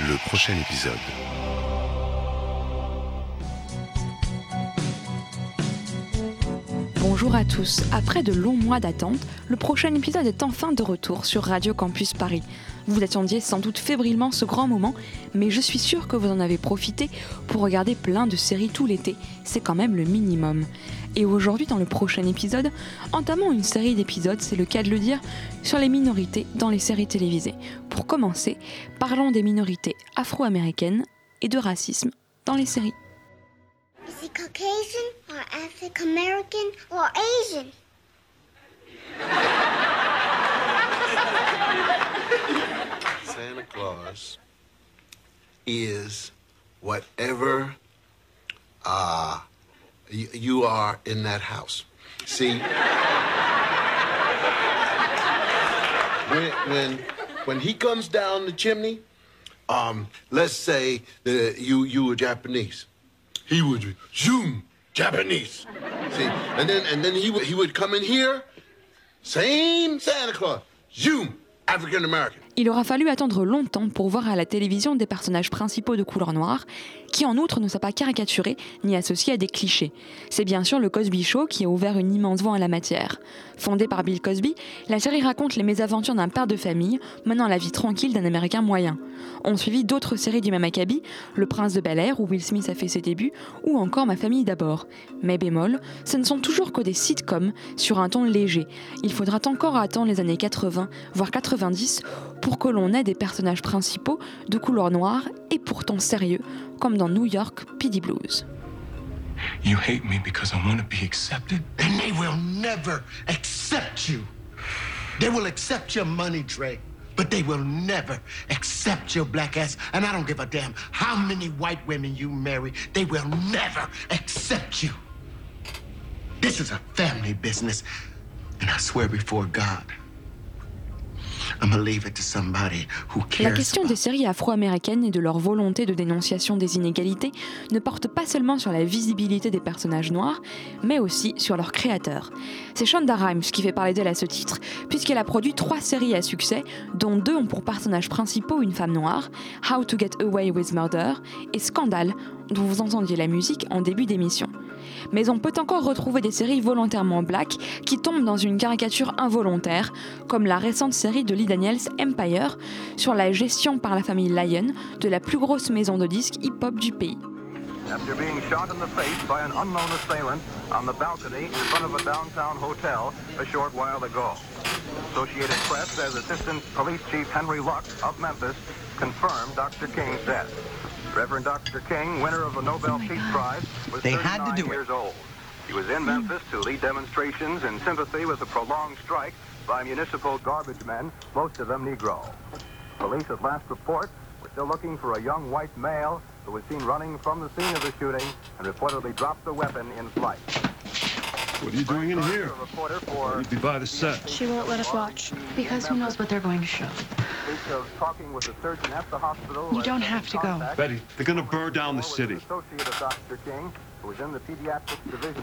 Le prochain épisode. Bonjour à tous. Après de longs mois d'attente, le prochain épisode est enfin de retour sur Radio Campus Paris. Vous attendiez sans doute fébrilement ce grand moment, mais je suis sûre que vous en avez profité pour regarder plein de séries tout l'été. C'est quand même le minimum. Et aujourd'hui, dans le prochain épisode, entamons une série d'épisodes, c'est le cas de le dire, sur les minorités dans les séries télévisées. Pour commencer, parlons des minorités afro-américaines et de racisme dans les séries. Is he Caucasian or African American or Asian? Santa Claus is whatever uh, y- you are in that house. See, when, when, when he comes down the chimney, um, let's say that you, you were Japanese. He would zoom Japanese. See, and then, and then he, would, he would come in here, same Santa Claus, zoom African American. Il aura fallu attendre longtemps pour voir à la télévision des personnages principaux de couleur noire, qui en outre ne sont pas caricaturés ni associés à des clichés. C'est bien sûr le Cosby Show qui a ouvert une immense voie en la matière. Fondée par Bill Cosby, la série raconte les mésaventures d'un père de famille menant la vie tranquille d'un Américain moyen. On suivi d'autres séries du même acabit, Le Prince de Bel Air où Will Smith a fait ses débuts, ou encore Ma famille d'abord. Mais bémol, ce ne sont toujours que des sitcoms sur un ton léger. Il faudra encore attendre les années 80, voire 90, pour que l'on ait des personnages principaux de couleur noire et pourtant sérieux, comme dans New York PD Blues. You hate me because I want to be accepted. And they will never accept you. They will accept your money, Trey, but they will never accept your black ass. And I don't give a damn how many white women you marry, they will never accept you. This is a family business, and I swear before God, La question des séries afro-américaines et de leur volonté de dénonciation des inégalités ne porte pas seulement sur la visibilité des personnages noirs, mais aussi sur leurs créateurs. C'est Shonda Rhimes qui fait parler d'elle à ce titre, puisqu'elle a produit trois séries à succès, dont deux ont pour personnages principaux une femme noire, How to Get Away with Murder et Scandal, dont vous entendiez la musique en début d'émission. Mais on peut encore retrouver des séries volontairement black qui tombent dans une caricature involontaire, comme la récente série de Lee Daniels Empire sur la gestion par la famille Lyon de la plus grosse maison de disques hip-hop du pays. after being shot in the face by an unknown assailant on the balcony in front of a downtown hotel a short while ago. Associated Press says Assistant Police Chief Henry Luck of Memphis confirmed Dr. King's death. Reverend Dr. King, winner of the Nobel oh Peace Prize, was They had to 39 do it. years old. He was in Memphis to lead demonstrations in sympathy with the prolonged strike by municipal garbage men, most of them Negro. Police at last report were still looking for a young white male who was seen running from the scene of the shooting and reportedly dropped the weapon in flight. What are you doing in here? You'd be by the set. She won't let us watch because who knows what they're going to show. You don't have to go. Betty, they're going to burn down the city.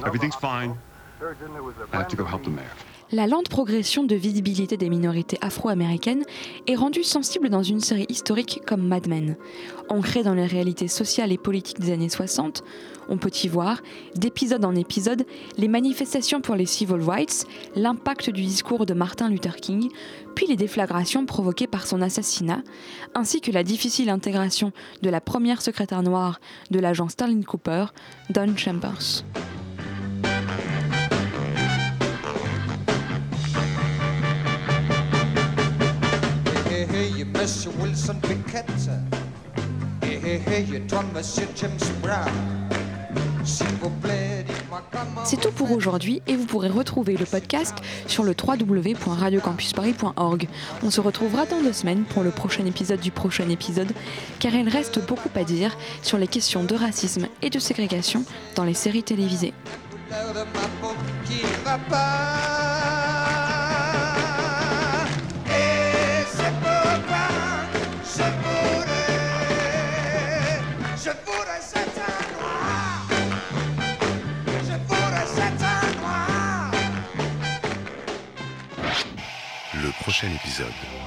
Everything's fine. I have to go help the mayor. La lente progression de visibilité des minorités afro-américaines est rendue sensible dans une série historique comme Mad Men. Ancrée dans les réalités sociales et politiques des années 60, on peut y voir, d'épisode en épisode, les manifestations pour les civil rights, l'impact du discours de Martin Luther King, puis les déflagrations provoquées par son assassinat, ainsi que la difficile intégration de la première secrétaire noire de l'agent Sterling Cooper, Don Chambers. Monsieur Wilson Pickett. Hey, hey, hey, you dois Monsieur James Brown. S'il vous plaît, dites-moi comment. C'est tout pour aujourd'hui et vous pourrez retrouver le podcast sur le www.radiocampusparis.org. On se retrouvera dans deux semaines pour le prochain épisode du prochain épisode car il reste beaucoup à dire sur les questions de racisme et de ségrégation dans les séries télévisées. L'heure de ma peau qui va pas. Prochain épisode.